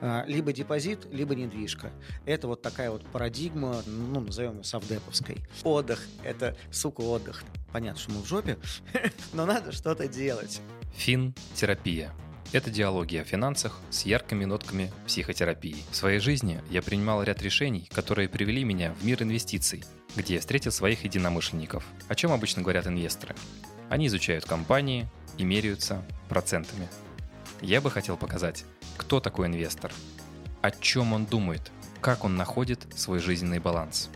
А, либо депозит, либо недвижка. Это вот такая вот парадигма, ну, назовем ее совдеповской. Отдых – это, сука, отдых. Понятно, что мы в жопе, но надо что-то делать. Фин-терапия. Это диалоги о финансах с яркими нотками психотерапии. В своей жизни я принимал ряд решений, которые привели меня в мир инвестиций, где я встретил своих единомышленников. О чем обычно говорят инвесторы? Они изучают компании и меряются процентами. Я бы хотел показать, кто такой инвестор, о чем он думает, как он находит свой жизненный баланс.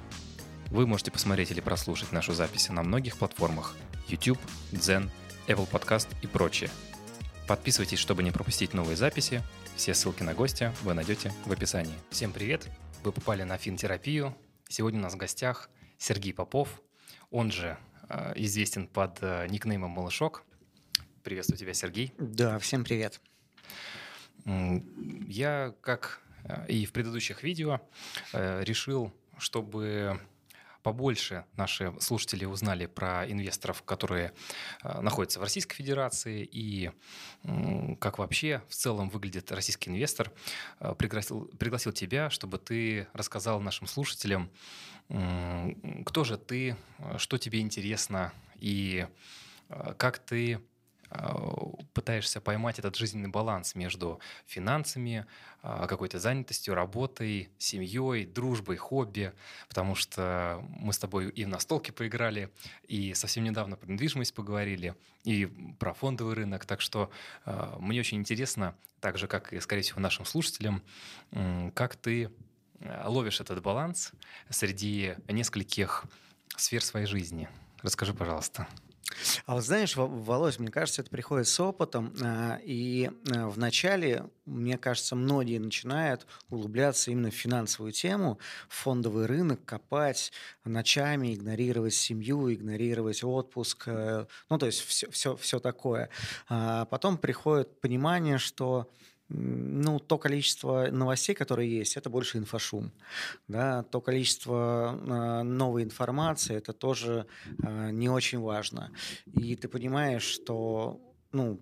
Вы можете посмотреть или прослушать нашу запись на многих платформах YouTube, Zen, Apple Podcast и прочее. Подписывайтесь, чтобы не пропустить новые записи. Все ссылки на гостя вы найдете в описании. Всем привет! Вы попали на финтерапию. Сегодня у нас в гостях Сергей Попов, он же э, известен под э, никнеймом Малышок. Приветствую тебя, Сергей. Да, всем привет. Я, как э, и в предыдущих видео, э, решил, чтобы побольше наши слушатели узнали про инвесторов, которые э, находятся в Российской Федерации и как вообще в целом выглядит российский инвестор, пригласил, пригласил тебя, чтобы ты рассказал нашим слушателям, кто же ты, что тебе интересно и как ты пытаешься поймать этот жизненный баланс между финансами, э, какой-то занятостью, работой, семьей, дружбой, хобби, потому что мы с тобой и в настолке поиграли, и совсем недавно про недвижимость поговорили, и про фондовый рынок, так что э, мне очень интересно, так же, как и, скорее всего, нашим слушателям, как ты ловишь этот баланс среди нескольких сфер своей жизни. Расскажи, пожалуйста. А вот знаешь, Володь, мне кажется, это приходит с опытом, а, и а, вначале, мне кажется, многие начинают углубляться именно в финансовую тему, в фондовый рынок, копать ночами, игнорировать семью, игнорировать отпуск, э, ну, то есть все, все, все такое. А потом приходит понимание, что ну, то количество новостей, которые есть, это больше инфошум. Да? То количество э, новой информации, это тоже э, не очень важно. И ты понимаешь, что ну,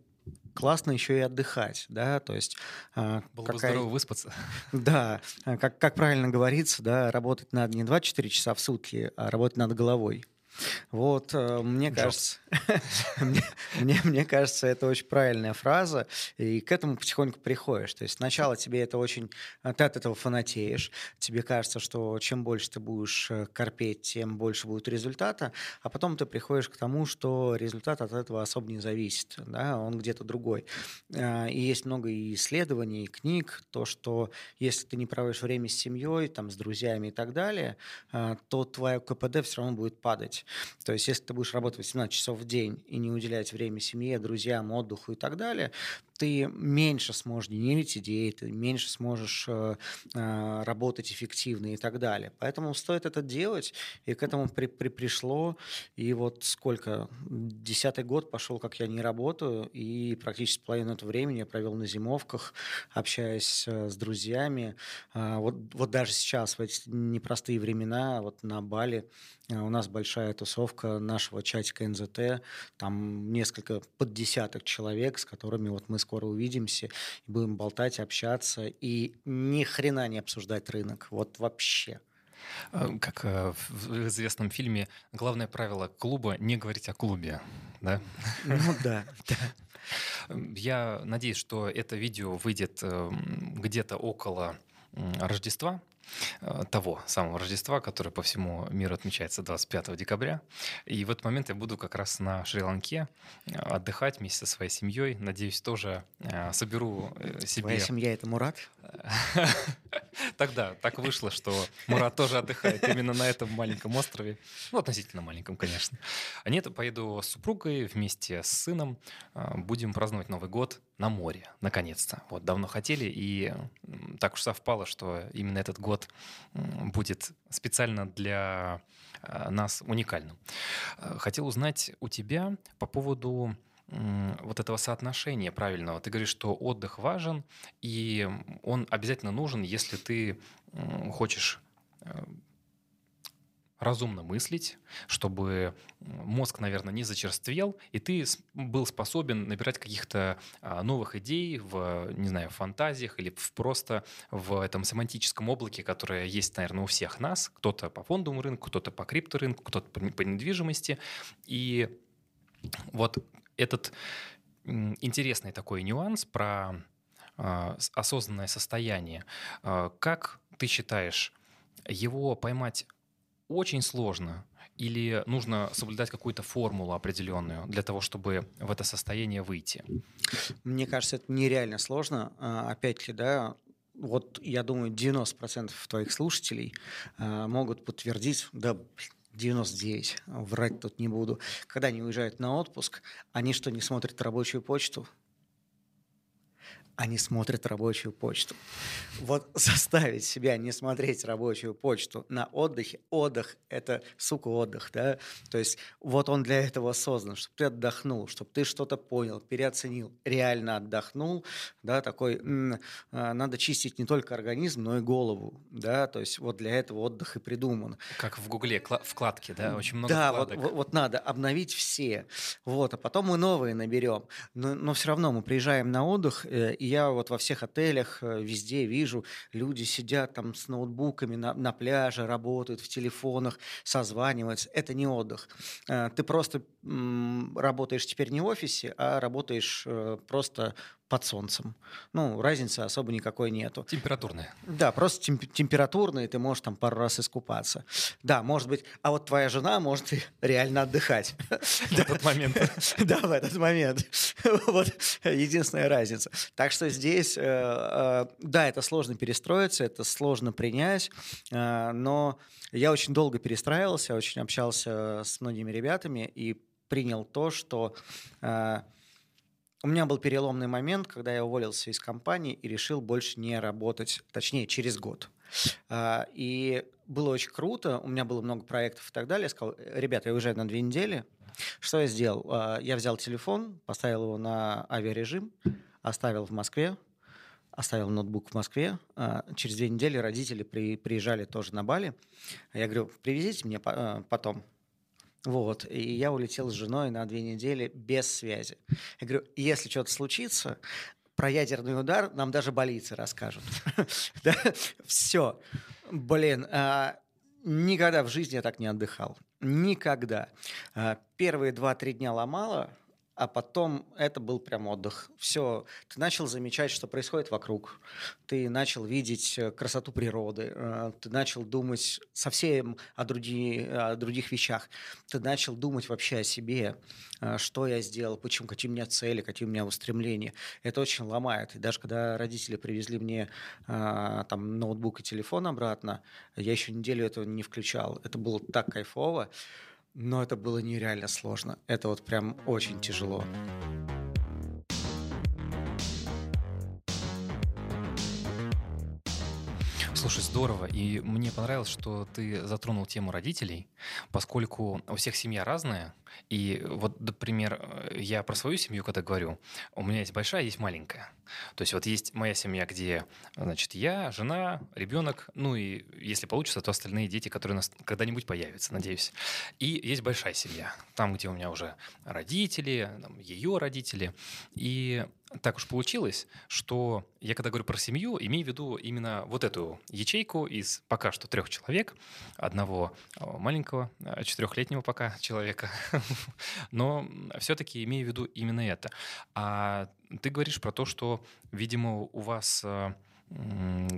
классно еще и отдыхать, да, то есть... Было какая... бы здорово выспаться. Да, как, как правильно говорится, да, работать надо не 24 часа в сутки, а работать надо головой. Вот, э, мне кажется, мне, мне, мне кажется, это очень правильная фраза, и к этому потихоньку приходишь. То есть сначала тебе это очень... Э, ты от этого фанатеешь, тебе кажется, что чем больше ты будешь э, корпеть, тем больше будет результата, а потом ты приходишь к тому, что результат от этого особо не зависит, да, он где-то другой. И есть много исследований, книг, то, что если ты не проводишь время с семьей, там, с друзьями и так далее, то твое КПД все равно будет падать. То есть, если ты будешь работать 18 часов в день и не уделять время семье, друзьям, отдыху и так далее, ты меньше сможешь генерить идеи, ты меньше сможешь э, э, работать эффективно и так далее. Поэтому стоит это делать, и к этому при, при, пришло. И вот сколько? Десятый год пошел, как я не работаю, и практически половину этого времени я провел на зимовках, общаясь э, с друзьями. Э, вот, вот даже сейчас, в эти непростые времена, вот на Бали у нас большая тусовка нашего чатика НЗТ, там несколько под десяток человек, с которыми вот мы скоро увидимся и будем болтать, общаться и ни хрена не обсуждать рынок. Вот вообще. А, как э, в известном фильме, главное правило клуба — не говорить о клубе, да? Ну да. Я надеюсь, что это видео выйдет эм, где-то около Рождества, Э, того самого Рождества, которое по всему миру отмечается 25 декабря. И в этот момент я буду как раз на Шри-Ланке э, отдыхать вместе со своей семьей. Надеюсь, тоже э, соберу себе... Твоя семья — это Мурат? Тогда так вышло, что Мурат тоже отдыхает именно на этом маленьком острове. Ну, относительно маленьком, конечно. А нет, поеду с супругой вместе с сыном. Будем праздновать Новый год на море, наконец-то. Вот давно хотели, и так уж совпало, что именно этот год будет специально для а, нас уникальным. А, хотел узнать у тебя по поводу вот этого соотношения правильного. Ты говоришь, что отдых важен, и он обязательно нужен, если ты хочешь э, разумно мыслить, чтобы мозг, наверное, не зачерствел, и ты был способен набирать каких-то а, новых идей в, не знаю, фантазиях или в просто в этом семантическом облаке, которое есть, наверное, у всех нас. Кто-то по фондовому рынку, кто-то по крипторынку, кто-то по недвижимости. И вот этот интересный такой нюанс про а, осознанное состояние. А, как ты считаешь, его поймать очень сложно? Или нужно соблюдать какую-то формулу определенную для того, чтобы в это состояние выйти? Мне кажется, это нереально сложно. А, опять-таки, да, вот я думаю, 90% твоих слушателей могут подтвердить, да, 99, врать тут не буду. Когда они уезжают на отпуск, они что, не смотрят рабочую почту? Они смотрят рабочую почту. Вот заставить себя не смотреть рабочую почту на отдыхе, отдых – это, сука, отдых, да? То есть вот он для этого создан, чтобы ты отдохнул, чтобы ты что-то понял, переоценил, реально отдохнул, да, такой, а, надо чистить не только организм, но и голову, да, то есть вот для этого отдых и придуман. Как в Гугле, вкладки, да, очень много да, вкладок. Вот, вот надо обновить все, вот, а потом мы новые наберем, но, но все равно мы приезжаем на отдых, э, и я вот во всех отелях э, везде вижу, люди сидят там с ноутбуками на, на пляже, работают в телефонах, созваниваются. Это не отдых. Э, ты просто работаешь теперь не в офисе, а работаешь э, просто под солнцем. Ну, разницы особо никакой нету. Температурная. Да, просто темп- температурные, ты можешь там пару раз искупаться. Да, может быть, а вот твоя жена может реально отдыхать. В этот момент. Да, в этот момент. Вот единственная разница. Так что здесь, э, э, да, это сложно перестроиться, это сложно принять, э, но я очень долго перестраивался, очень общался с многими ребятами и принял то, что у меня был переломный момент, когда я уволился из компании и решил больше не работать, точнее, через год. А, и было очень круто, у меня было много проектов и так далее. Я сказал, ребята, я уезжаю на две недели. Что я сделал? А, я взял телефон, поставил его на авиарежим, оставил в Москве, оставил ноутбук в Москве. А, через две недели родители приезжали тоже на Бали. Я говорю, привезите мне потом. Вот. И я улетел с женой на две недели без связи. Я говорю, если что-то случится, про ядерный удар нам даже больницы расскажут. Все. Блин, а, никогда в жизни я так не отдыхал. Никогда. А, первые два-три дня ломало, а потом это был прям отдых. Все, ты начал замечать, что происходит вокруг, ты начал видеть э, красоту природы, э, ты начал думать совсем о, други, о других вещах, ты начал думать вообще о себе, э, что я сделал, почему, какие у меня цели, какие у меня устремления. Это очень ломает. И даже когда родители привезли мне там ноутбук и телефон обратно, я еще неделю этого не включал. Это было так кайфово. Но это было нереально сложно. Это вот прям очень тяжело. Слушай, здорово. И мне понравилось, что ты затронул тему родителей, поскольку у всех семья разная. И вот, например, я про свою семью когда говорю, у меня есть большая, есть маленькая. То есть вот есть моя семья, где, значит, я, жена, ребенок, ну и если получится, то остальные дети, которые у нас когда-нибудь появятся, надеюсь. И есть большая семья, там, где у меня уже родители, там, ее родители. И так уж получилось, что я когда говорю про семью, имею в виду именно вот эту ячейку из пока что трех человек, одного маленького, четырехлетнего пока человека, но все-таки имею в виду именно это. А ты говоришь про то, что, видимо, у вас э,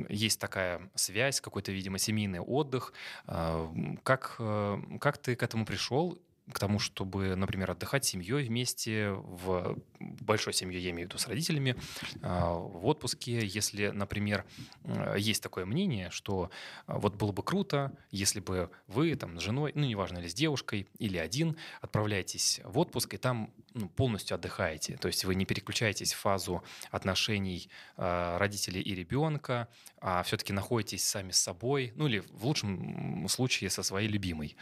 есть такая связь, какой-то, видимо, семейный отдых. Э, как, э, как ты к этому пришел к тому, чтобы, например, отдыхать с семьей вместе, в большой семье, я имею в виду с родителями, а, в отпуске, если, например, э, есть такое мнение, что а, вот было бы круто, если бы вы там с женой, ну, неважно, или с девушкой, или один, отправляетесь в отпуск, и там ну, полностью отдыхаете. То есть вы не переключаетесь в фазу отношений э, родителей и ребенка, а все-таки находитесь сами с собой, ну или в лучшем случае со своей любимой.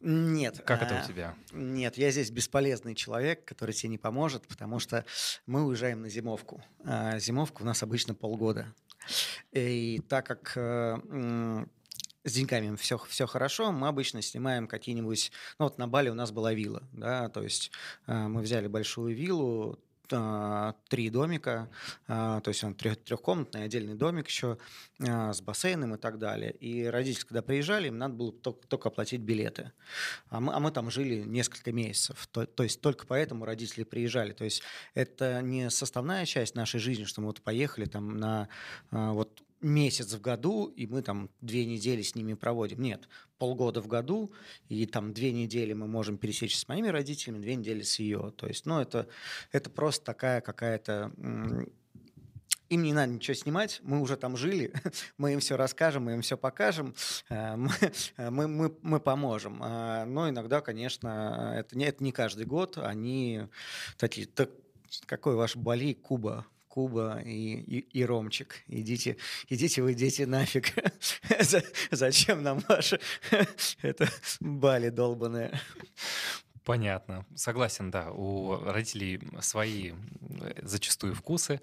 Нет. Как это у тебя? Нет, я здесь бесполезный человек, который тебе не поможет, потому что мы уезжаем на зимовку. А зимовка у нас обычно полгода. И так как э, с деньгами все, все хорошо, мы обычно снимаем какие-нибудь... Ну, вот на Бали у нас была вилла, да, то есть э, мы взяли большую виллу, три домика, а, то есть он трех, трехкомнатный отдельный домик еще а, с бассейном и так далее. И родители, когда приезжали, им надо было только оплатить билеты. А мы, а мы там жили несколько месяцев. То, то есть только поэтому родители приезжали. То есть это не составная часть нашей жизни, что мы вот поехали там на вот месяц в году, и мы там две недели с ними проводим. Нет, полгода в году, и там две недели мы можем пересечься с моими родителями, две недели с ее. То есть, ну, это, это просто такая какая-то... Им не надо ничего снимать, мы уже там жили, мы им все расскажем, мы им все покажем, э, мы, мы, мы, мы поможем. А, но иногда, конечно, это не, это не каждый год, они такие, так, какой ваш Бали, Куба, Куба и, и, и Ромчик. Идите, идите вы, дети, нафиг. Зачем нам ваша это Бали долбаная? Понятно. Согласен, да. У родителей свои зачастую вкусы.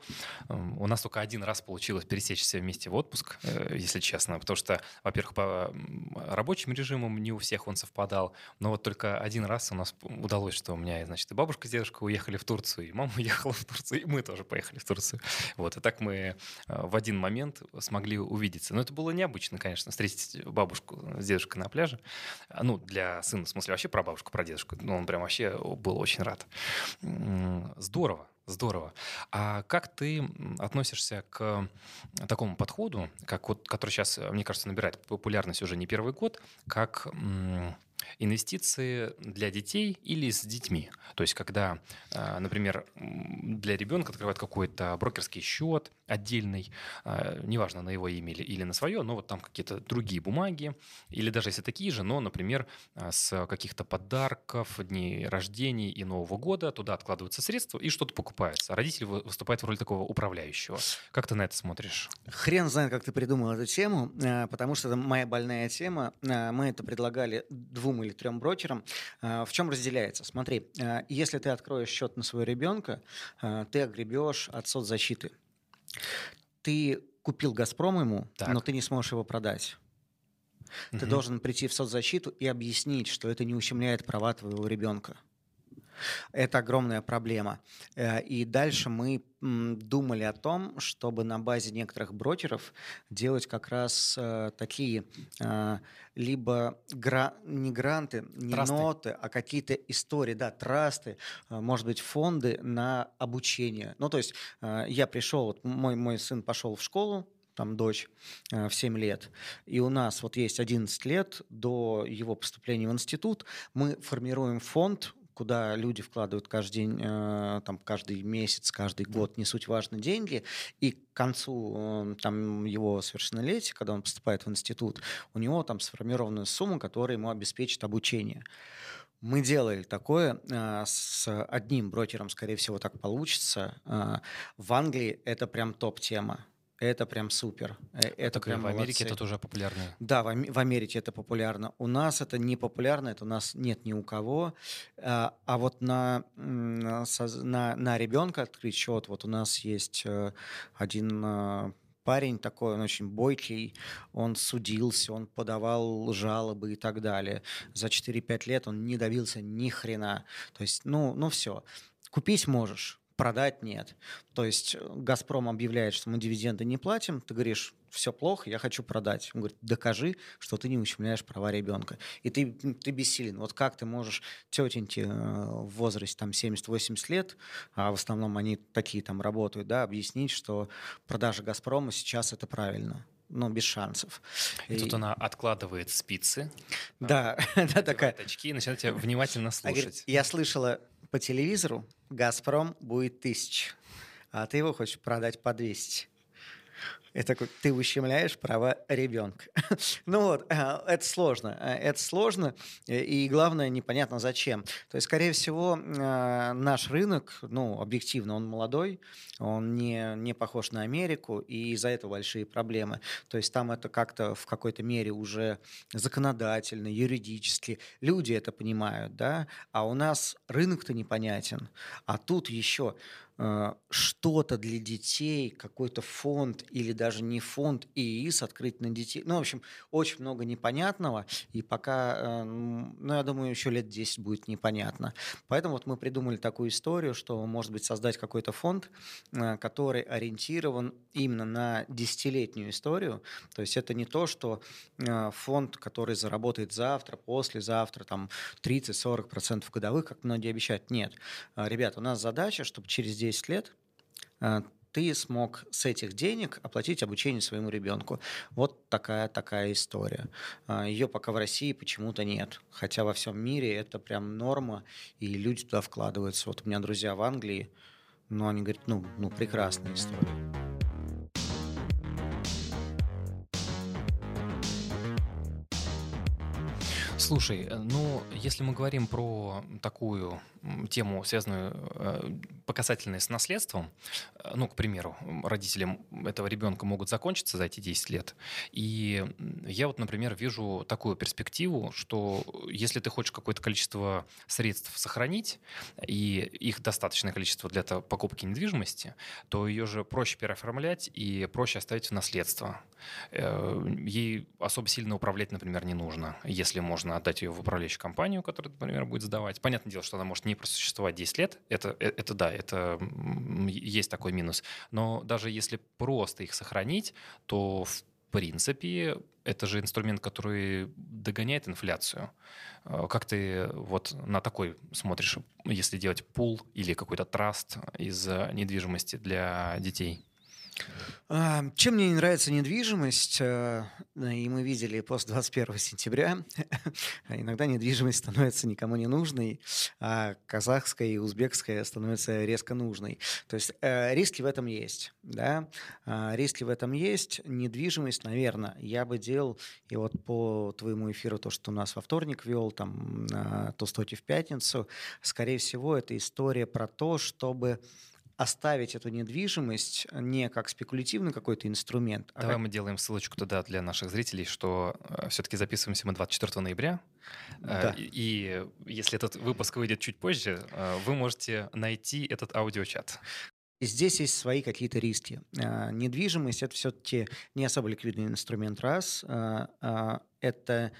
У нас только один раз получилось пересечься вместе в отпуск, э, если честно, потому что, во-первых, по рабочим режимам не у всех он совпадал, но вот только один раз у нас удалось, что у меня, значит, и бабушка с дедушкой уехали в Турцию, и мама уехала в Турцию, и мы тоже поехали в Турцию. Вот, и так мы э, в один момент смогли увидеться. Но это было необычно, конечно, встретить бабушку с дедушкой на пляже. Ну, для сына, в смысле, вообще про бабушку, про дедушку ну, он прям вообще был очень рад. Здорово. Здорово. А как ты относишься к такому подходу, как вот, который сейчас, мне кажется, набирает популярность уже не первый год, как инвестиции для детей или с детьми. То есть, когда, а, например, для ребенка открывают какой-то брокерский счет отдельный, а, неважно, на его имя или, или на свое, но вот там какие-то другие бумаги, или даже если такие же, но, например, а, с каких-то подарков, дней рождений и Нового года туда откладываются средства и что-то покупается. А родитель выступает в роли такого управляющего. Как ты на это смотришь? Хрен знает, как ты придумал эту тему, потому что это моя больная тема. Мы это предлагали двум или трем брокерам. А, в чем разделяется? Смотри, а, если ты откроешь счет на своего ребенка, а, ты огребешь от соцзащиты. Ты купил «Газпром» ему, так. но ты не сможешь его продать. Ты угу. должен прийти в соцзащиту и объяснить, что это не ущемляет права твоего ребенка. Это огромная проблема. Э, и дальше мы думали о том, чтобы на базе некоторых брокеров делать как раз э, такие э, либо гра- не гранты, не трасты. ноты, а какие-то истории, да, трасты, может быть, фонды на обучение. Ну, то есть я пришел, вот мой, мой сын пошел в школу, там дочь в 7 лет, и у нас вот есть 11 лет до его поступления в институт, мы формируем фонд куда люди вкладывают каждый день, э, там, каждый месяц, каждый год, не суть важно, деньги, и к концу э, там, его совершеннолетия, когда он поступает в институт, у него там сформирована сумма, которая ему обеспечит обучение. Мы делали такое э, с одним брокером, скорее всего, так получится. В Англии это прям топ-тема. Это прям супер. Э, это так прям в Америке это тоже популярно. Да, в, в Америке это популярно. У нас это не популярно, это у нас нет ни у кого. А, а вот на, на, на ребенка открыть счет, вот у нас есть э, один э, парень такой, он очень бойкий, он судился, он подавал жалобы и так далее. За 4-5 лет он не добился ни хрена. То есть, ну, ну все. Купить можешь, продать нет. То есть э, «Газпром» объявляет, что мы дивиденды не платим, ты говоришь, все плохо, я хочу продать. Он говорит, докажи, что ты не ущемляешь права ребенка. И ты, ты бессилен. Вот как ты можешь тетеньке э, в возрасте там 70-80 лет, а в основном они такие там работают, да, объяснить, что продажа «Газпрома» сейчас это правильно ну, без шансов. И, и тут она откладывает спицы. Да, да, такая. очки и начинает тебя внимательно слушать. Я слышала по телевизору, «Газпром» будет тысяч, а ты его хочешь продать по 200. Это такой, ты ущемляешь права ребенка. ну вот, э, это сложно. Э, это сложно, и главное, непонятно зачем. То есть, скорее всего, э, наш рынок, ну, объективно, он молодой, он не, не похож на Америку, и из-за этого большие проблемы. То есть там это как-то в какой-то мере уже законодательно, юридически. Люди это понимают, да, а у нас рынок-то непонятен. А тут еще что-то для детей, какой-то фонд или даже не фонд ИИС открыть на детей. Ну, в общем, очень много непонятного, и пока, э, ну, я думаю, еще лет 10 будет непонятно. Поэтому вот мы придумали такую историю, что, может быть, создать какой-то фонд, э, который ориентирован именно на десятилетнюю историю. То есть это не то, что э, фонд, который заработает завтра, послезавтра, там 30-40% годовых, как многие обещают. Нет. Ребята, у нас задача, чтобы через 10 лет ты смог с этих денег оплатить обучение своему ребенку. Вот такая такая история. А, Ее пока в России почему-то нет. Хотя во всем мире это прям норма, и люди туда вкладываются. Вот у меня друзья в Англии, но они говорят, ну, ну прекрасная история. Слушай, э, ну, если мы говорим про такую тему, связанную э, по с наследством, э, ну, к примеру, родителям этого ребенка могут закончиться за эти 10 лет. И я вот, например, вижу такую перспективу, что если ты хочешь какое-то количество средств сохранить, и их достаточное количество для покупки недвижимости, то ее же проще переоформлять и проще оставить в наследство. Ей особо сильно управлять, например, не нужно, если можно отдать ее в управляющую компанию, которая, например, будет сдавать. Понятное дело, что она может не просуществовать 10 лет. Это, э, это да, это есть такой минус. Но даже если просто их сохранить, то в принципе, это же инструмент, который догоняет инфляцию. Э, как ты вот на такой смотришь, если делать пул или какой-то траст из недвижимости для детей? Чем мне не нравится недвижимость, э, и мы видели после 21 сентября, иногда недвижимость становится никому не нужной, а казахская и узбекская становятся резко нужной. То есть э, риски в этом есть. Да? А, риски в этом есть. Недвижимость, наверное, я бы делал, и вот по твоему эфиру, то, что у нас во вторник вел, там, то стоите в пятницу, скорее всего, это история про то, чтобы оставить эту недвижимость не как спекулятивный какой-то инструмент. А Давай как... мы делаем ссылочку туда для наших зрителей, что э, все-таки записываемся мы 24 ноября. Э, да. И, и если этот выпуск выйдет чуть позже, э, вы можете найти этот аудиочат. Здесь есть свои какие-то риски. Недвижимость – это все-таки не особо ликвидный инструмент, раз. Это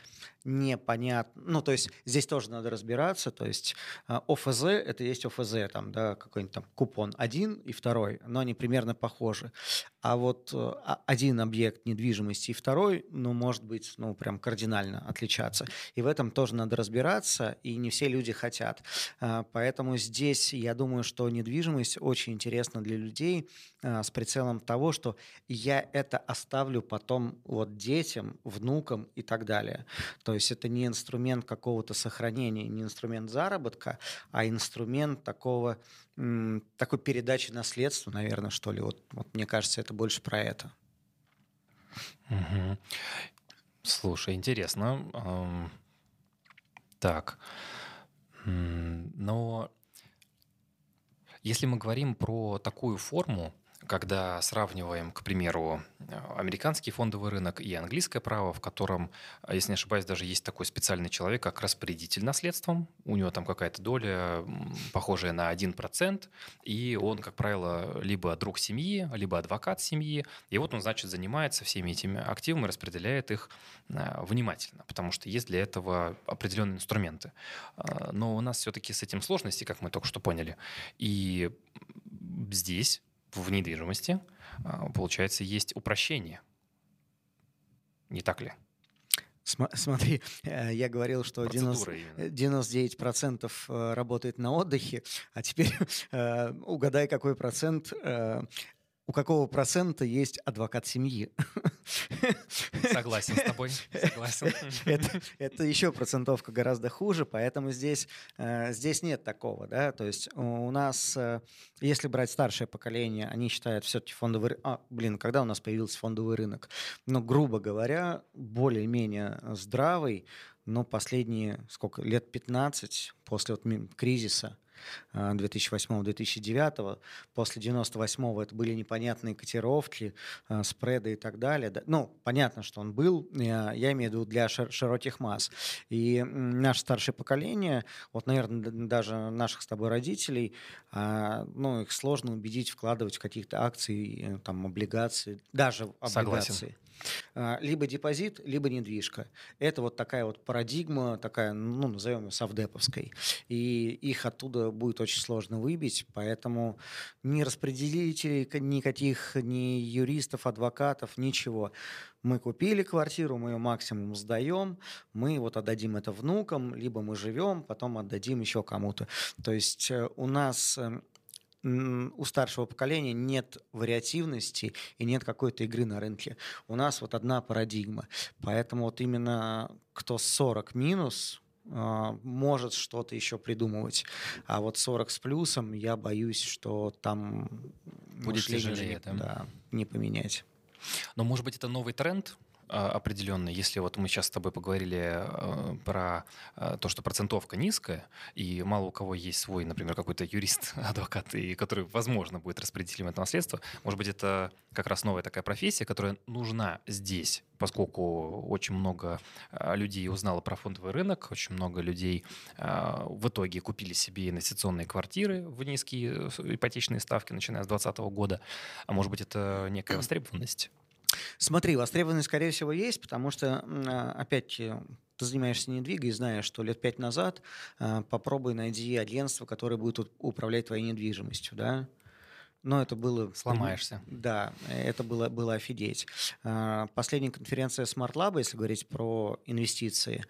непонятно. Ну, то есть здесь тоже надо разбираться. То есть а, ОФЗ – это есть ОФЗ, там, да, какой-нибудь там купон один и второй, но они примерно похожи. А вот а, один объект недвижимости и второй, ну, может быть, ну, прям кардинально отличаться. И в этом тоже надо разбираться, и не все люди хотят. А, поэтому здесь я думаю, что недвижимость очень интересна для людей с прицелом того, что я это оставлю потом вот детям, внукам и так далее. То то есть это не инструмент какого-то сохранения, не инструмент заработка, а инструмент такого, такой передачи наследства, наверное, что ли. Вот, вот мне кажется, это больше про это. Угу. Слушай, интересно. Так. Но если мы говорим про такую форму, когда сравниваем, к примеру, американский фондовый рынок и английское право, в котором, если не ошибаюсь, даже есть такой специальный человек, как распорядитель наследством, у него там какая-то доля, похожая на 1%, и он, как правило, либо друг семьи, либо адвокат семьи, и вот он, значит, занимается всеми этими активами, распределяет их а, внимательно, потому что есть для этого определенные инструменты. А, но у нас все-таки с этим сложности, как мы только что поняли, и здесь в недвижимости, а, получается, есть упрощение. Не так ли? Смотри, э, я говорил, что 90, 99% э, работает на отдыхе, а теперь э, угадай, какой процент у какого процента есть адвокат семьи. Согласен с тобой, согласен. Это, это еще процентовка гораздо хуже, поэтому здесь, э, здесь нет такого. Да? То есть у нас, э, если брать старшее поколение, они считают все-таки фондовый. А, блин, когда у нас появился фондовый рынок? Ну, грубо говоря, более-менее здравый, но последние, сколько, лет 15 после вот кризиса – 2008-2009. После 98-го это были непонятные котировки, спреды и так далее. Ну, понятно, что он был, я, я имею в виду для широких масс. И наше старшее поколение, вот, наверное, даже наших с тобой родителей, ну, их сложно убедить вкладывать в каких-то акции, там, облигации, даже облигации. Согласен. А, либо депозит, либо недвижка. Это вот такая вот парадигма, такая, ну, назовем ее совдеповской. И их оттуда будет очень сложно выбить, поэтому ни распределителей никаких, ни юристов, адвокатов, ничего. Мы купили квартиру, мы ее максимум сдаем, мы вот отдадим это внукам, либо мы живем, потом отдадим еще кому-то. То есть э, у нас эм, у старшего поколения нет вариативности и нет какой-то игры на рынке. У нас вот одна парадигма. Поэтому вот именно кто 40 минус, а, может что-то еще придумывать. А вот 40 с плюсом, я боюсь, что там будет тяжелее, да? Не поменять. Но, может быть, это новый тренд, определенный. Если вот мы сейчас с тобой поговорили э, про э, то, что процентовка низкая, и мало у кого есть свой, например, какой-то юрист, адвокат, и который, возможно, будет распределителем этого наследства, может быть, это как раз новая такая профессия, которая нужна здесь, поскольку очень много э, людей узнало про фондовый рынок, очень много людей в итоге купили себе инвестиционные квартиры в низкие ипотечные ставки, начиная с 2020 года. А может быть, это некая востребованность? Смотри, востребованность, скорее всего, есть, потому что, а, опять ты занимаешься недвигой и знаешь, что лет пять назад а, попробуй найди агентство, которое будет управлять твоей недвижимостью, да, но это было... Сломаешься. Да, это было, было офигеть. А, последняя конференция Smart Lab, если говорить про инвестиции,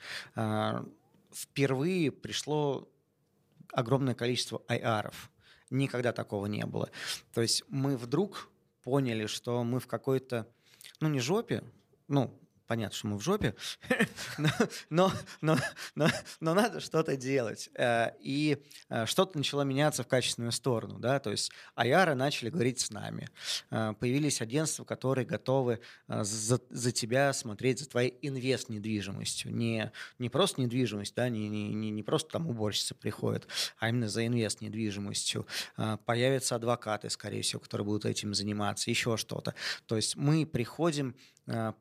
впервые пришло огромное количество IR. Никогда такого не было. То есть мы вдруг поняли, что мы в какой-то ну, не жопе, ну, понятно, что мы в жопе, но, но, но, но надо что-то делать. Э, и э, что-то начало меняться в качественную сторону. Да? То есть Аяра начали говорить с нами. Э, появились агентства, которые готовы за, за тебя смотреть за твоей инвест-недвижимостью. Не, не просто недвижимость, да? не, не, не, просто там уборщица приходит, а именно за инвест-недвижимостью. Появятся адвокаты, скорее всего, которые будут этим заниматься, еще что-то. То есть мы приходим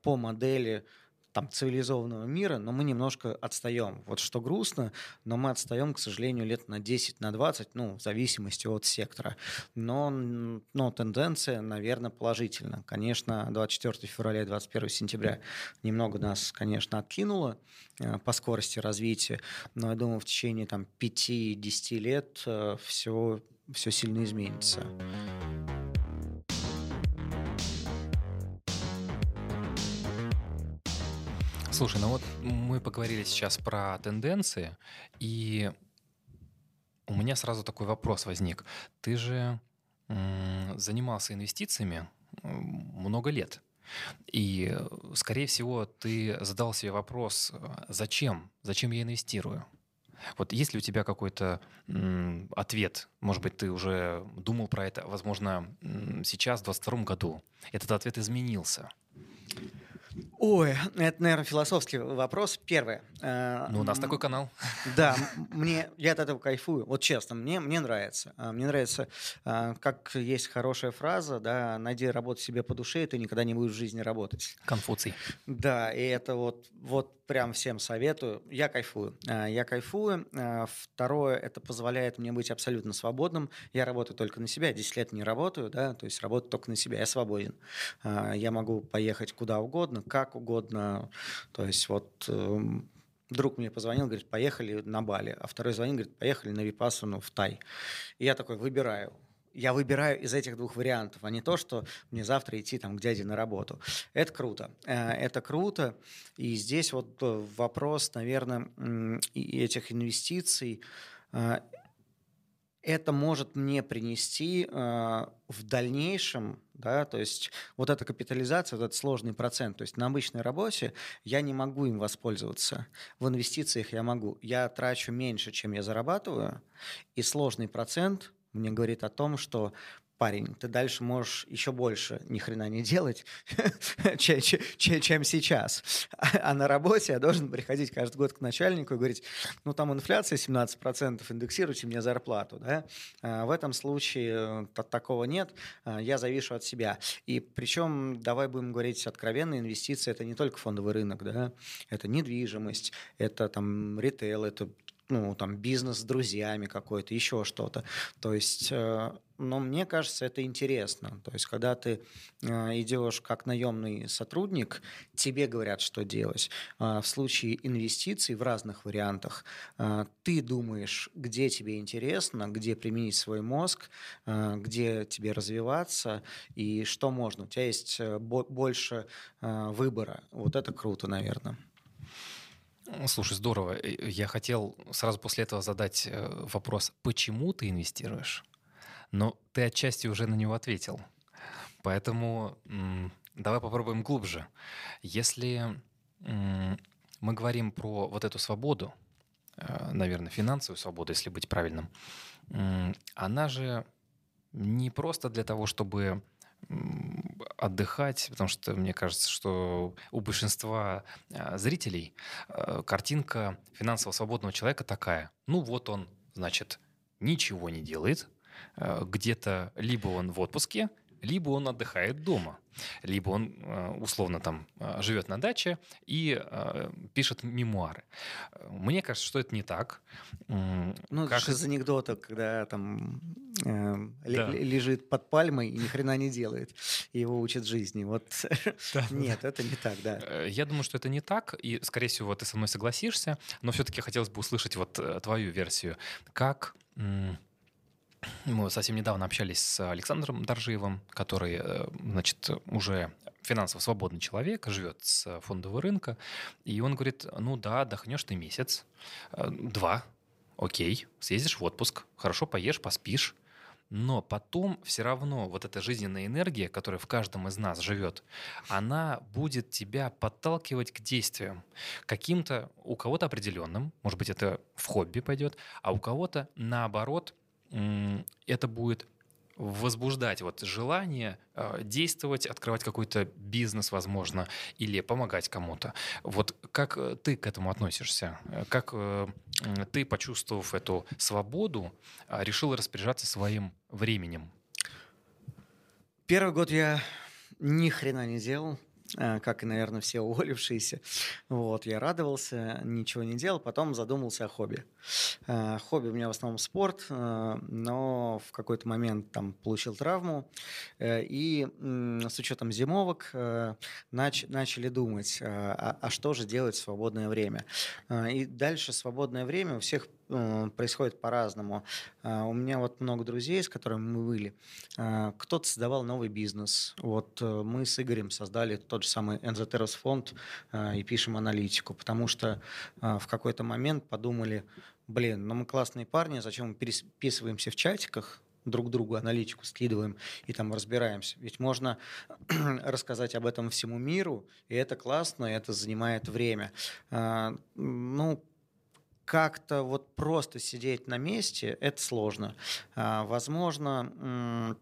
по модели там, цивилизованного мира, но мы немножко отстаем. Вот что грустно, но мы отстаем, к сожалению, лет на 10, на 20, ну, в зависимости от сектора. Но, но тенденция, наверное, положительна. Конечно, 24 февраля и 21 сентября немного нас, конечно, откинуло э, по скорости развития, но я думаю, в течение там, 5-10 лет э, все, все сильно изменится. Слушай, ну вот мы поговорили сейчас про тенденции, и у меня сразу такой вопрос возник. Ты же занимался инвестициями много лет. И, скорее всего, ты задал себе вопрос, зачем? Зачем я инвестирую? Вот есть ли у тебя какой-то ответ? Может быть, ты уже думал про это, возможно, сейчас, в 2022 году. Этот ответ изменился. Ой, это, наверное, философский вопрос. Первое. Э, ну, у нас такой канал. Да, мне, я от этого кайфую. Вот честно, мне, мне нравится. А, мне нравится, а, как есть хорошая фраза, да, найди работу себе по душе, и ты никогда не будешь в жизни работать. Конфуций. Да, и это вот, вот прям всем советую. Я кайфую. А, я кайфую. Второе, это позволяет мне быть абсолютно свободным. Я работаю только на себя, 10 лет не работаю, да, то есть работаю только на себя. Я свободен. Я могу поехать куда угодно, как угодно. То есть вот эм, друг мне позвонил, говорит, поехали на Бали, а второй звонит, говорит, поехали на Випассану в Тай. И я такой выбираю. Я выбираю из этих двух вариантов, а не то, что мне завтра идти там к дяде на работу. Это круто. Э, это круто. И здесь вот э, вопрос, наверное, этих инвестиций э, это может мне принести в дальнейшем, да, то есть вот эта капитализация, вот этот сложный процент, то есть на обычной работе я не могу им воспользоваться, в инвестициях я могу, я трачу меньше, чем я зарабатываю, и сложный процент мне говорит о том, что парень, ты дальше можешь еще больше ни хрена не делать, чем, сейчас. А на работе я должен приходить каждый год к начальнику и говорить, ну там инфляция 17%, индексируйте мне зарплату. Да? А в этом случае э, такого нет, а, я завишу от себя. И причем, давай будем говорить откровенно, инвестиции – это не только фондовый рынок, да? это недвижимость, это там ритейл, это ну, там, бизнес с друзьями какой-то, еще что-то. То есть, э, но мне кажется, это интересно. То есть, когда ты э, идешь как наемный сотрудник, тебе говорят, что делать. А в случае инвестиций в разных вариантах, э, ты думаешь, где тебе интересно, где применить свой мозг, где тебе развиваться и что можно. У тебя есть больше выбора. Вот это круто, наверное. Слушай, здорово. Я хотел сразу после этого задать э, вопрос, почему ты инвестируешь? Но ты отчасти уже на него ответил. Поэтому давай попробуем глубже. Если мы говорим про вот эту свободу, э, наверное, финансовую свободу, если быть правильным, она же не просто для того, чтобы отдыхать, потому что мне кажется, что у большинства а, зрителей а, картинка финансово свободного человека такая. Ну вот он, значит, ничего не делает, а, где-то либо он в отпуске, либо он отдыхает дома, либо он э, условно там э, живет на даче и э, пишет мемуары. Мне кажется, что это не так. Ну, как... из анекдота, когда там э, да. лежит под пальмой и ни хрена не делает, и его учат жизни. Вот да. нет, это не так, да. Я думаю, что это не так, и, скорее всего, ты со мной согласишься, но все-таки хотелось бы услышать вот твою версию. Как мы совсем недавно общались с Александром Доржиевым, который, э, значит, уже финансово свободный человек, живет с фондового рынка, и он говорит, ну да, отдохнешь ты месяц, э, два, окей, съездишь в отпуск, хорошо поешь, поспишь, но потом все равно вот эта жизненная энергия, которая в каждом из нас живет, она будет тебя подталкивать к действиям. Каким-то, у кого-то определенным, может быть, это в хобби пойдет, а у кого-то наоборот это будет возбуждать вот желание э, действовать, открывать какой-то бизнес, возможно, или помогать кому-то. Вот как э, ты к этому относишься? Как э, ты, почувствовав эту свободу, э, решил распоряжаться своим временем? Первый год я ни хрена не делал. Э, как и, наверное, все уволившиеся. Вот, я радовался, ничего не делал, потом задумался о хобби. Э, хобби у меня в основном спорт, э, но в какой-то момент там получил травму, и с учетом зимовок начали думать, а, а что же делать в свободное время. И дальше свободное время у всех происходит по-разному. У меня вот много друзей, с которыми мы были. Кто-то создавал новый бизнес. Вот мы с Игорем создали тот же самый Enzoteros фонд э, и пишем аналитику, потому что э, в какой-то момент подумали, блин, ну мы классные парни, зачем мы переписываемся в чатиках, друг другу аналитику скидываем и там разбираемся. Ведь можно рассказать об этом всему миру, и это классно, и это занимает время. Ну, как-то вот просто сидеть на месте, это сложно. А, возможно,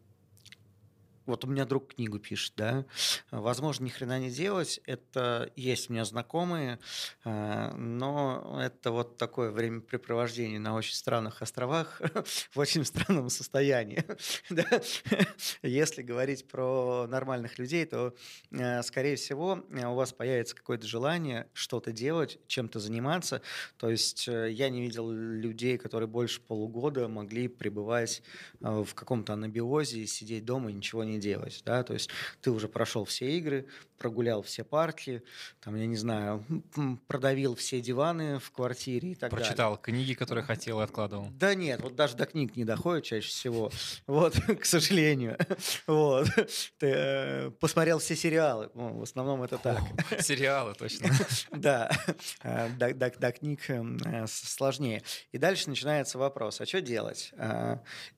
вот у меня друг книгу пишет, да, возможно, ни хрена не делать, это есть у меня знакомые, э, но это вот такое времяпрепровождение на очень странных островах в очень странном состоянии. да? Если говорить про нормальных людей, то, э, скорее всего, у вас появится какое-то желание что-то делать, чем-то заниматься. То есть э, я не видел людей, которые больше полугода могли пребывать в каком-то анабиозе, сидеть дома и ничего не делать, да, то есть ты уже прошел все игры, прогулял все парки, там, я не знаю, продавил все диваны в квартире и так Прочитал далее. книги, которые хотел и откладывал? Да нет, вот даже до книг не доходит чаще всего, вот, к сожалению, вот. Ты э, посмотрел все сериалы, в основном это так. Сериалы, точно. Да, э, до книг э, сложнее. И дальше начинается вопрос, а что делать?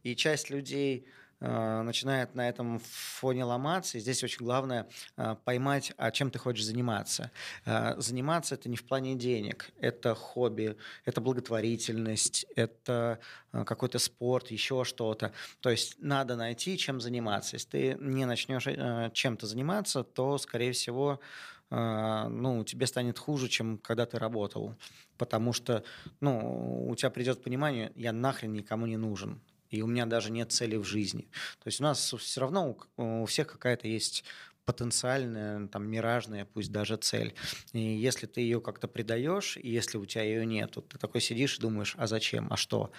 И часть людей начинает на этом фоне ломаться. И здесь очень главное э, поймать, а чем ты хочешь заниматься. Э, заниматься это не в плане денег, это хобби, это благотворительность, это э, какой-то спорт, еще что-то. То есть надо найти, чем заниматься. Если ты не начнешь э, чем-то заниматься, то, скорее всего, э, ну, тебе станет хуже, чем когда ты работал. Потому что ну, у тебя придет понимание, я нахрен никому не нужен и у меня даже нет цели в жизни. То есть у нас все равно у, всех какая-то есть потенциальная, там, миражная, пусть даже цель. И если ты ее как-то предаешь, и если у тебя ее нет, то ты такой сидишь и думаешь, а зачем, а что,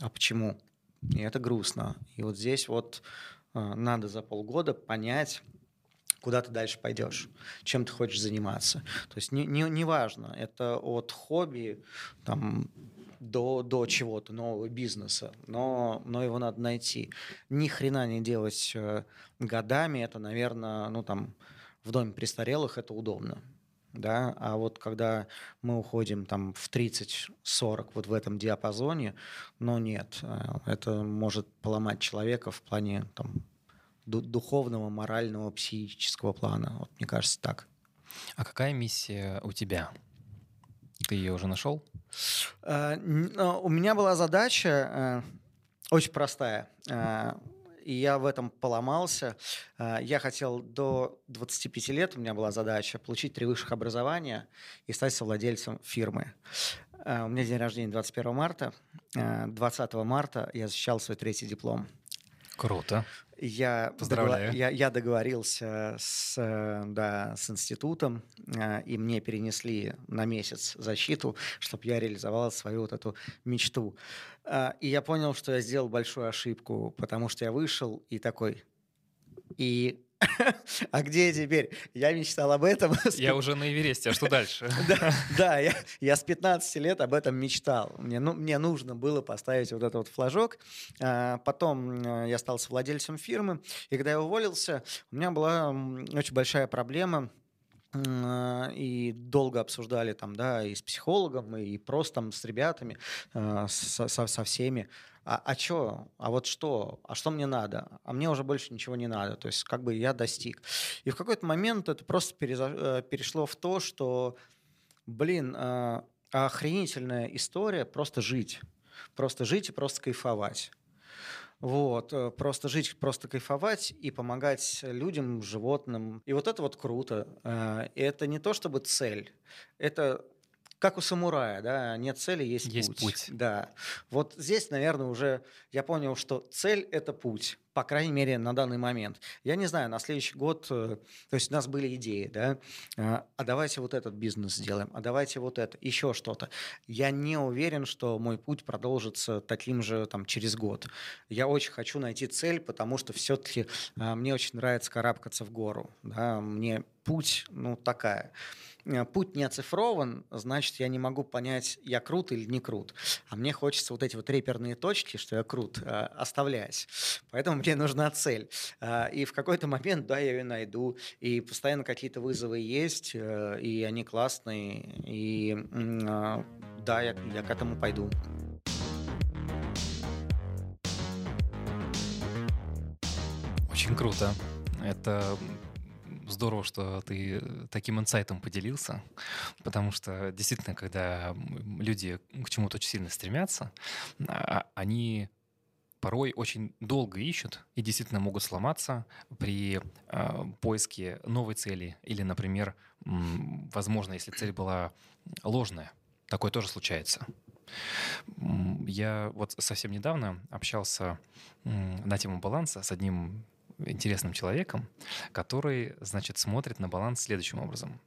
а почему? И это грустно. И вот здесь вот э, надо за полгода понять, куда ты дальше пойдешь, чем ты хочешь заниматься. То есть не, не, не важно, это от хобби, там, до, до чего-то, нового бизнеса, но, но его надо найти. Ни хрена не делать э, годами, это, наверное, ну там в доме престарелых это удобно. Да? А вот когда мы уходим там в 30-40 вот в этом диапазоне, но нет, э, это может поломать человека в плане там, духовного, морального, психического плана. Вот мне кажется так. А какая миссия у тебя? Ты ее уже нашел? Э, у меня была задача э, очень простая. Э, и я в этом поломался. Я хотел до 25 лет, у меня была задача, получить три высших образования и стать совладельцем фирмы. У меня день рождения 21 марта. 20 марта я защищал свой третий диплом. Круто. Я, Поздравляю. я, я договорился с, да, с институтом, э, и мне перенесли на месяц защиту, чтобы я реализовал свою вот эту мечту. Э, и я понял, что я сделал большую ошибку, потому что я вышел и такой... И а где теперь? Я мечтал об этом. Я уже на Эвересте, а что дальше? Да, да я, я с 15 лет об этом мечтал. Мне, ну, мне нужно было поставить вот этот вот флажок. А, потом э, я стал владельцем фирмы, и когда я уволился, у меня была очень большая проблема и долго обсуждали там, да, и с психологом, и просто там с ребятами, э, со, со, со всеми. А, а что, а вот что, а что мне надо, а мне уже больше ничего не надо, то есть как бы я достиг. И в какой-то момент это просто э, перешло в то, что, блин, а, охренительная история просто жить, просто жить и просто кайфовать. Вот, э, просто жить, просто кайфовать и помогать людям, животным. И вот это вот круто. Э, это не то чтобы цель, это как у самурая, да, нет цели, есть, есть путь. путь. Да. Вот здесь, наверное, уже я понял, что цель – это путь, по крайней мере, на данный момент. Я не знаю, на следующий год, э, то есть у нас были идеи, да, а, а давайте вот этот бизнес сделаем, а давайте вот это, еще что-то. Я не уверен, что мой путь продолжится таким же там через год. Я очень хочу найти цель, потому что все-таки а, мне очень нравится карабкаться в гору, да, мне путь, ну, такая. Э, путь не оцифрован, значит, я не могу понять, я крут или не крут. А мне хочется вот эти вот реперные точки, что я крут, э, оставлять. Поэтому мне нужна цель. Э, и в какой-то момент, да, я ее найду. И постоянно какие-то вызовы есть, и они классные. И да, я, я к этому пойду. Очень круто. Это здорово, что ты таким инсайтом поделился, потому что действительно, когда люди к чему-то очень сильно стремятся, а, они порой очень долго ищут и действительно могут сломаться при э, поиске новой цели или, например, возможно, если цель была ложная, такое тоже случается. Я вот совсем недавно общался на тему баланса с одним интересным человеком, который, значит, смотрит на баланс следующим образом.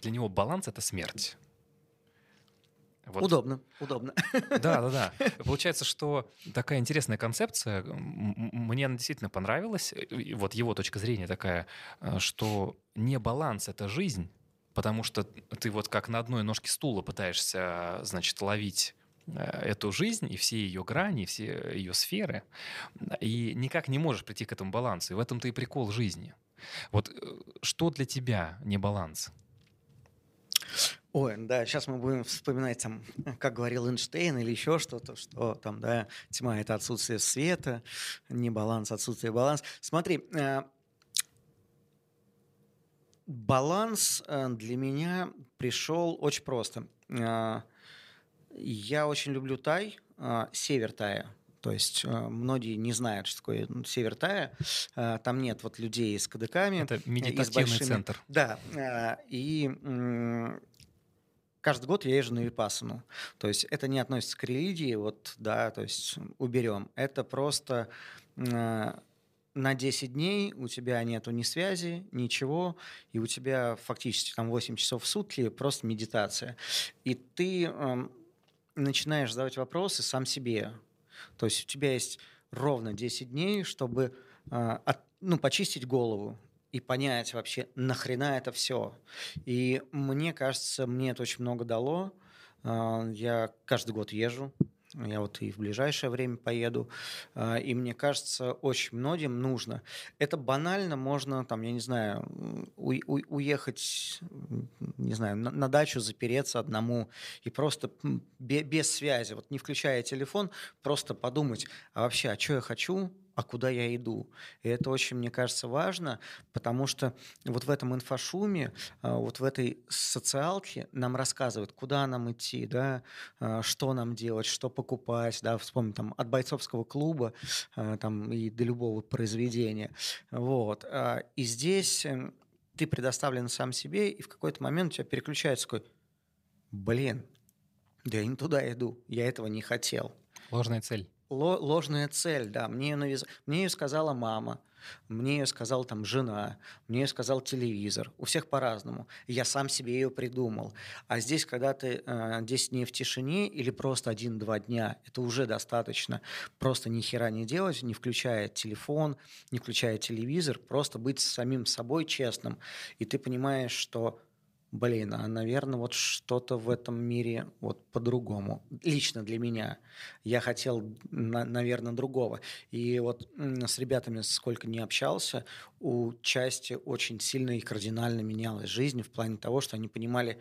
Для него баланс — это смерть. Вот. Удобно, удобно. Да, да, да. Получается, что такая интересная концепция, мне она действительно понравилась. Вот его точка зрения такая, э, что не баланс — это жизнь, потому что ты вот как на одной ножке стула пытаешься, значит, ловить Э, эту жизнь и все ее грани, все ее сферы, и никак не можешь прийти к этому балансу. И в этом-то и прикол жизни. Вот э, что для тебя не баланс? Ой, да, сейчас мы будем вспоминать, там, как говорил Эйнштейн или еще что-то, что там, да, тьма — это отсутствие света, не баланс, отсутствие баланс. Смотри, э, баланс э, для меня пришел очень просто. Э, я очень люблю Тай, север Тая. То есть многие не знают, что такое север Тая. Там нет вот людей с кадыками. Это медитативный большими... центр. Да. И каждый год я езжу на Випасану. То есть это не относится к религии, вот, да, то есть уберем. Это просто э, на 10 дней у тебя нету ни связи, ничего, и у тебя фактически там 8 часов в сутки просто медитация. И ты э, начинаешь задавать вопросы сам себе. То есть у тебя есть ровно 10 дней, чтобы э, от, ну, почистить голову, и понять вообще, нахрена это все. И мне кажется, мне это очень много дало. А, я каждый год езжу, я вот и в ближайшее время поеду. А, и мне кажется, очень многим нужно. Это банально, можно, там, я не знаю, у, у, уехать, не знаю, на, на дачу, запереться одному и просто без, связи, вот не включая телефон, просто подумать, а вообще, а что я хочу, а куда я иду. И это очень, мне кажется, важно, потому что вот в этом инфошуме, а, вот в этой социалке нам рассказывают, куда нам идти, да, а, что нам делать, что покупать, да, вспомним там от бойцовского клуба а, там и до любого произведения. Вот. И здесь эм, ты предоставлен сам себе, и в какой-то момент у тебя переключается такой, блин, да я не туда иду, я этого не хотел. Ложная цель ложная цель, да. Мне ее, навяз... мне ее сказала мама, мне ее сказала там жена, мне ее сказал телевизор. У всех по-разному. Я сам себе ее придумал. А здесь, когда ты э, 10 дней в тишине или просто один-два дня, это уже достаточно. Просто ни хера не делать, не включая телефон, не включая телевизор, просто быть самим собой честным. И ты понимаешь, что блин, а, наверное, вот что-то в этом мире вот по-другому. Лично для меня. Я хотел, на, наверное, другого. И вот с ребятами, сколько не общался, у части очень сильно и кардинально менялась жизнь в плане того, что они понимали,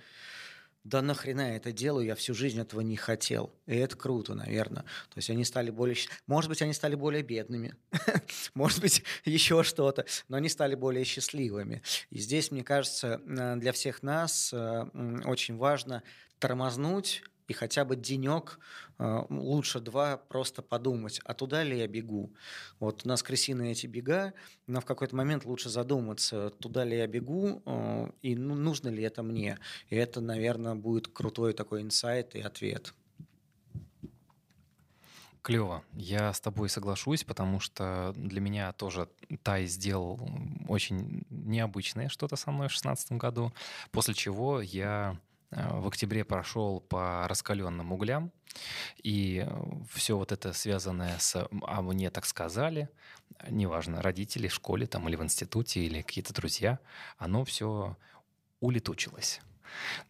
да нахрена я это делаю, я всю жизнь этого не хотел. И это круто, наверное. То есть они стали более... Может быть, они стали более бедными, может быть, еще что-то, но они стали более счастливыми. И здесь, мне кажется, э, для всех нас э, очень важно тормознуть и хотя бы денек, э, лучше два, просто подумать, а туда ли я бегу? Вот у нас крысиные эти бега, но в какой-то момент лучше задуматься, туда ли я бегу э, и ну, нужно ли это мне. И это, наверное, будет крутой такой инсайт и ответ. Клево. Я с тобой соглашусь, потому что для меня тоже Тай сделал очень необычное что-то со мной в 2016 году, после чего я в октябре прошел по раскаленным углям, и все вот это связанное с «а мне так сказали», неважно, родители в школе там, или в институте, или какие-то друзья, оно все улетучилось.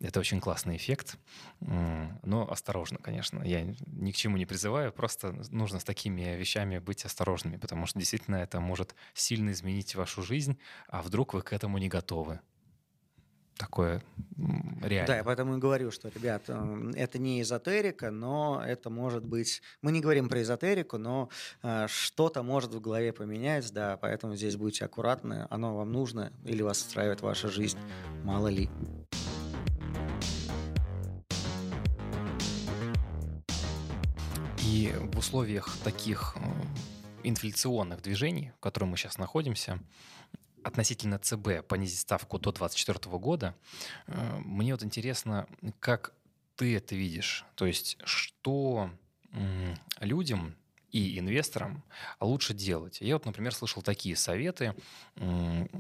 Это очень классный эффект, но осторожно, конечно. Я ни к чему не призываю, просто нужно с такими вещами быть осторожными, потому что действительно это может сильно изменить вашу жизнь, а вдруг вы к этому не готовы такое реально. Да, я поэтому и говорю, что, ребят, э, это не эзотерика, но это может быть... Мы не говорим про эзотерику, но э, что-то может в голове поменять, да, поэтому здесь будьте аккуратны, оно вам нужно или вас устраивает ваша жизнь, мало ли. И в условиях таких инфляционных движений, в которых мы сейчас находимся, относительно ЦБ понизить ставку до 2024 года, э, мне вот интересно, как ты это видишь? То есть что людям и инвесторам лучше делать. Я вот, например, слышал такие советы,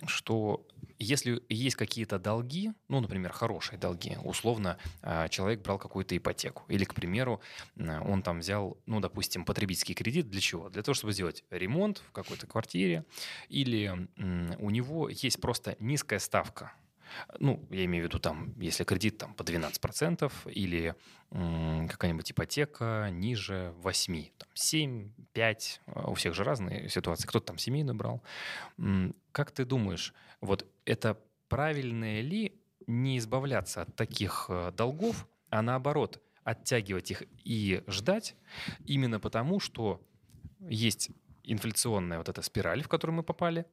что если есть какие-то долги, ну, например, хорошие долги, условно, а, человек брал какую-то ипотеку, или, к примеру, он там взял, ну, допустим, потребительский кредит для чего? Для того, чтобы сделать ремонт в какой-то квартире, или у него есть просто низкая ставка ну, я имею в виду там, если кредит там по 12% или какая-нибудь ипотека ниже 8, там 7, 5, а, у всех же разные ситуации, кто-то там семейную брал. М, как ты думаешь, вот это правильное ли не избавляться от таких э, долгов, а наоборот оттягивать их и ждать, именно потому, что есть инфляционная вот эта спираль, в которую мы попали,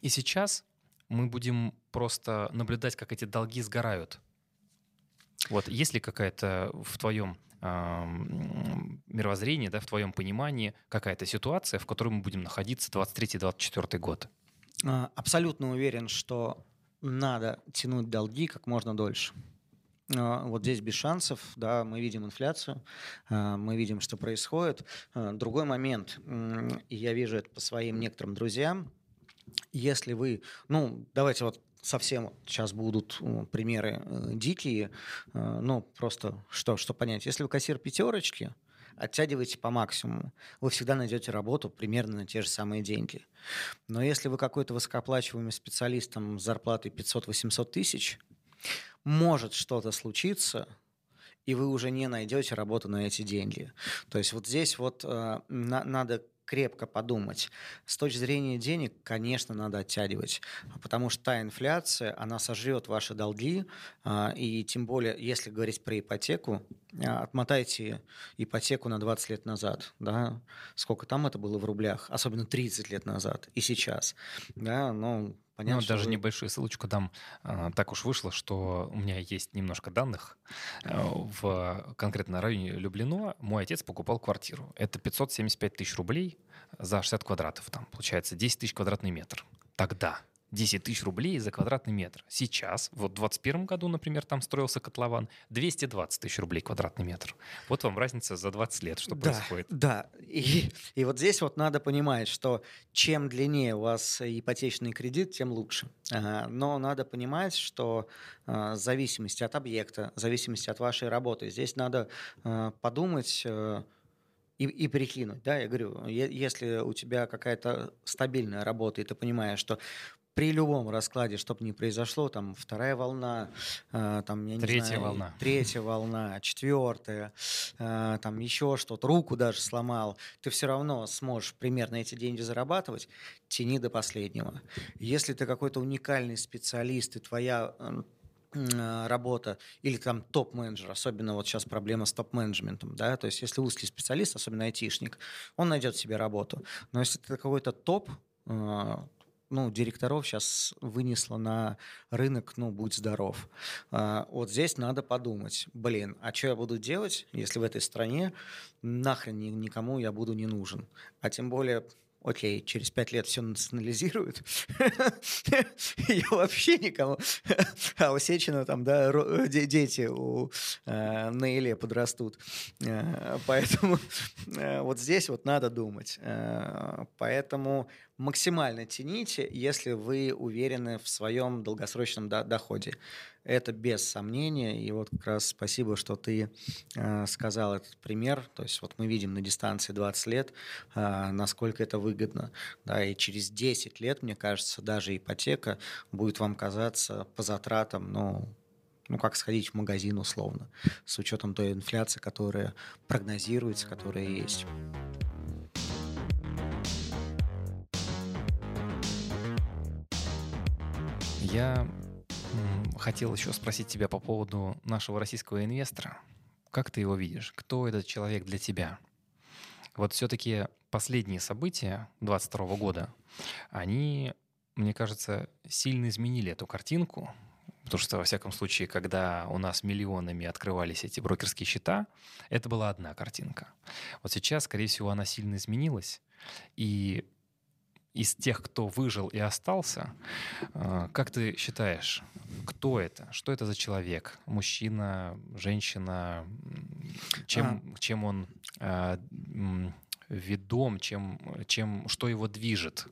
и сейчас мы будем просто наблюдать, как эти долги сгорают. Вот есть ли какая-то в твоем мировоззрении, да, в твоем понимании какая-то ситуация, в которой мы будем находиться 23-24 год? А, абсолютно уверен, что надо тянуть долги как можно дольше. А, вот здесь без шансов, да, мы видим инфляцию, а, мы видим, что происходит. Другой момент, и я вижу это по своим некоторым друзьям, если вы, ну, давайте вот совсем сейчас будут примеры э, дикие, э, ну, просто что, что понять. Если вы кассир пятерочки, оттягивайте по максимуму. Вы всегда найдете работу примерно на те же самые деньги. Но если вы какой-то высокооплачиваемый специалист там, с зарплатой 500-800 тысяч, может что-то случиться, и вы уже не найдете работу на эти деньги. То есть вот здесь вот э, на, надо крепко подумать. С точки зрения денег, конечно, надо оттягивать, потому что та инфляция, она сожрет ваши долги, а, и тем более, если говорить про ипотеку, а, отмотайте ипотеку на 20 лет назад, да, сколько там это было в рублях, особенно 30 лет назад и сейчас, да, ну, Понятно, ну, даже вы... небольшую ссылочку дам. А, так уж вышло, что у меня есть немножко данных. Э, в конкретно районе Люблино мой отец покупал квартиру. Это 575 тысяч рублей за 60 квадратов. Там получается 10 тысяч квадратный метр. Тогда. 10 тысяч рублей за квадратный метр. Сейчас, вот в 2021 году, например, там строился котлован, 220 тысяч рублей квадратный метр. Вот вам разница за 20 лет, что да, происходит. Да, и, и вот здесь вот надо понимать, что чем длиннее у вас ипотечный кредит, тем лучше. Но надо понимать, что а, в зависимости от объекта, в зависимости от вашей работы, здесь надо а, подумать, э, и, и перекинуть. Да? Я говорю, если у тебя какая-то стабильная работа, и ты понимаешь, что при любом раскладе, чтобы не произошло, там вторая волна, э, там я не третья знаю, волна, третья волна, четвертая, э, там еще что-то, руку даже сломал, ты все равно сможешь примерно эти деньги зарабатывать, тяни до последнего. Если ты какой-то уникальный специалист и твоя э, работа или там топ-менеджер, особенно вот сейчас проблема с топ-менеджментом, да, то есть если узкий специалист, особенно айтишник, он найдет себе работу. Но если ты какой-то топ, э, ну, директоров сейчас вынесло на рынок, ну, будь здоров. А, вот здесь надо подумать, блин, а что я буду делать, если в этой стране нахрен никому я буду не нужен? А тем более окей, через пять лет все национализируют, я вообще никому, а у Сечина там, да, дети у э, Наиле подрастут, э, поэтому э, вот здесь вот надо думать, поэтому максимально тяните, если вы уверены в своем долгосрочном доходе. Это без сомнения. И вот как раз спасибо, что ты э, сказал этот пример. То есть вот мы видим на дистанции 20 лет, э, насколько это выгодно. Да, и через 10 лет, мне кажется, даже ипотека будет вам казаться по затратам, ну, ну, как сходить в магазин условно, с учетом той инфляции, которая прогнозируется, которая есть. Я хотел еще спросить тебя по поводу нашего российского инвестора. Как ты его видишь? Кто этот человек для тебя? Вот все-таки последние события 22 года, они, мне кажется, сильно изменили эту картинку, потому что, во всяком случае, когда у нас миллионами открывались эти брокерские счета, это была одна картинка. Вот сейчас, скорее всего, она сильно изменилась, и из тех, кто выжил и остался, э, как ты считаешь, кто это? Что это за человек? Мужчина, женщина? Чем, а. чем он э, ведом? Чем, чем, что его движет?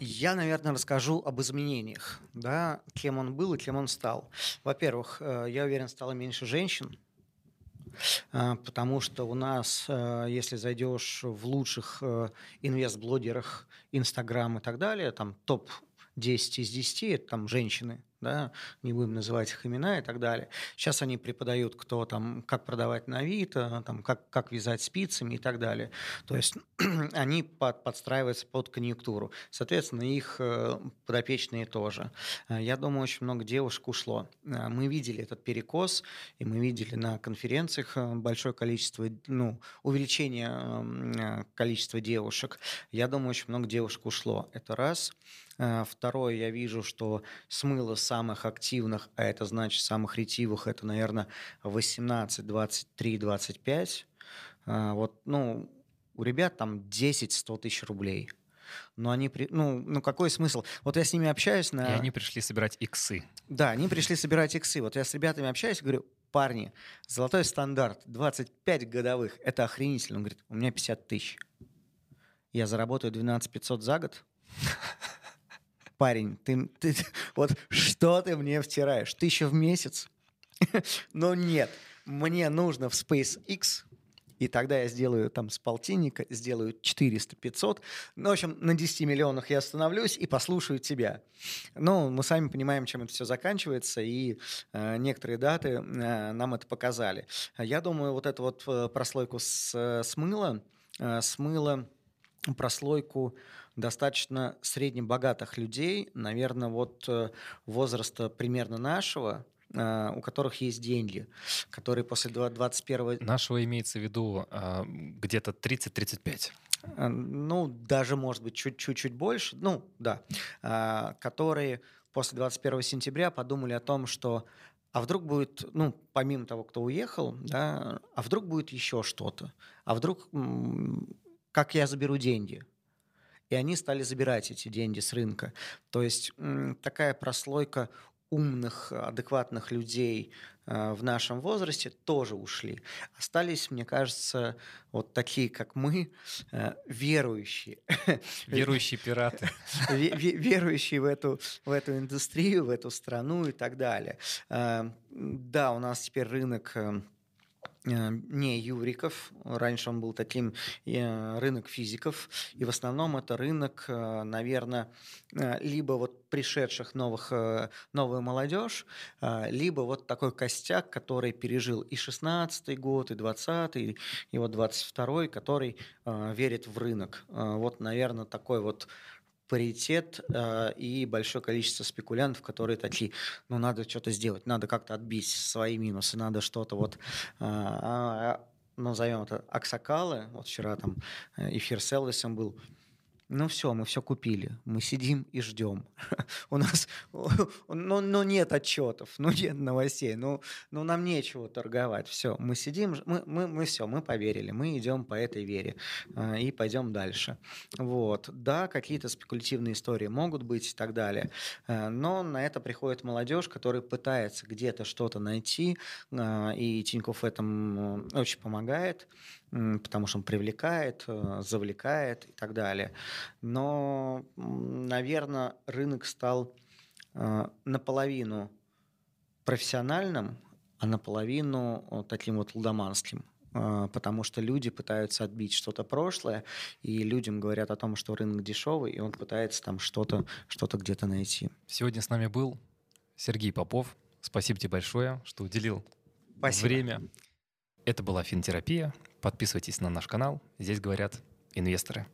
Я, наверное, расскажу об изменениях, да, кем он был и кем он стал. Во-первых, э, я уверен, стало меньше женщин, потому что у нас, э, если зайдешь в лучших э, инвест-блогерах, Инстаграм и так далее, там топ 10 из 10 это там женщины. да, не будем называть их имена и так далее. Сейчас они преподают, кто там, как продавать на Авито, там, как, как вязать спицами и так далее. То есть они под, подстраиваются под конъюнктуру. Соответственно, их э, подопечные тоже. Э, я думаю, очень много девушек ушло. Э, мы видели этот перекос, и мы видели на конференциях большое количество, ну, увеличение эм, количества девушек. Я думаю, очень много девушек ушло. Это раз. Э, второе, я вижу, что смыло самых активных, а это значит самых ретивых, это, наверное, 18, 23, 25. Вот, ну, у ребят там 10-100 тысяч рублей. Но они, ну, ну какой смысл? Вот я с ними общаюсь на... И они пришли собирать иксы. Да, они пришли собирать иксы. Вот я с ребятами общаюсь и говорю, парни, золотой стандарт, 25 годовых, это охренительно. Он говорит, у меня 50 тысяч. Я заработаю 12 500 за год парень, ты, ты, вот что ты мне втираешь? Тысяча в месяц? Но нет, мне нужно в SpaceX, и тогда я сделаю там с полтинника, сделаю 400-500. Ну, в общем, на 10 миллионах я остановлюсь и послушаю тебя. Ну, мы сами понимаем, чем это все заканчивается, и э, некоторые даты э, нам это показали. Я думаю, вот эту вот э, прослойку с, э, смыло, э, смыло прослойку достаточно среднебогатых людей, наверное, вот э, возраста примерно нашего, э, у которых есть деньги, которые после 21... Нашего имеется в виду э, где-то 30-35. Ну, даже, может быть, чуть-чуть больше, ну, да, которые после 21 сентября подумали о том, что а вдруг будет, ну, помимо того, кто уехал, да, а вдруг будет еще что-то, а вдруг как я заберу деньги, и они стали забирать эти деньги с рынка. То есть такая прослойка умных, адекватных людей э, в нашем возрасте тоже ушли. Остались, мне кажется, вот такие, как мы, э, верующие. Верующие пираты. Верующие в эту, в эту индустрию, в эту страну и так далее. Э, да, у нас теперь рынок Э, не Юриков. Раньше он был таким э, рынок физиков. И в основном это рынок, э, наверное, либо вот пришедших новых, новую молодежь, либо вот такой костяк, который пережил и 16 год, и 20 и, вот 22 который верит в рынок. Вот, наверное, такой вот паритет э, и большое количество спекулянтов, которые такие, ну, надо что-то сделать, надо как-то отбить свои минусы, надо что-то вот, э, назовем это, аксакалы, вот вчера там эфир с Элвисом был, ну все, мы все купили, мы сидим и ждем. У нас, ну, ну нет отчетов, ну нет новостей, ну, ну нам нечего торговать. Все, мы сидим, мы, мы, мы все, мы поверили, мы идем по этой вере э, и пойдем дальше. Вот, да, какие-то спекулятивные истории могут быть и так далее, э, но на это приходит молодежь, которая пытается где-то что-то найти, э, и Тинькофф этом очень помогает потому что он привлекает, э, завлекает и так далее. Но, наверное, рынок стал э, наполовину профессиональным, а наполовину таким вот лудоманским э, потому что люди пытаются отбить что-то прошлое, и людям говорят о том, что рынок дешевый, и он пытается там что-то что где-то найти. Сегодня с нами был Сергей Попов. Спасибо тебе большое, что уделил Спасибо. время. Это была финтерапия. Подписывайтесь на наш канал. Здесь говорят инвесторы.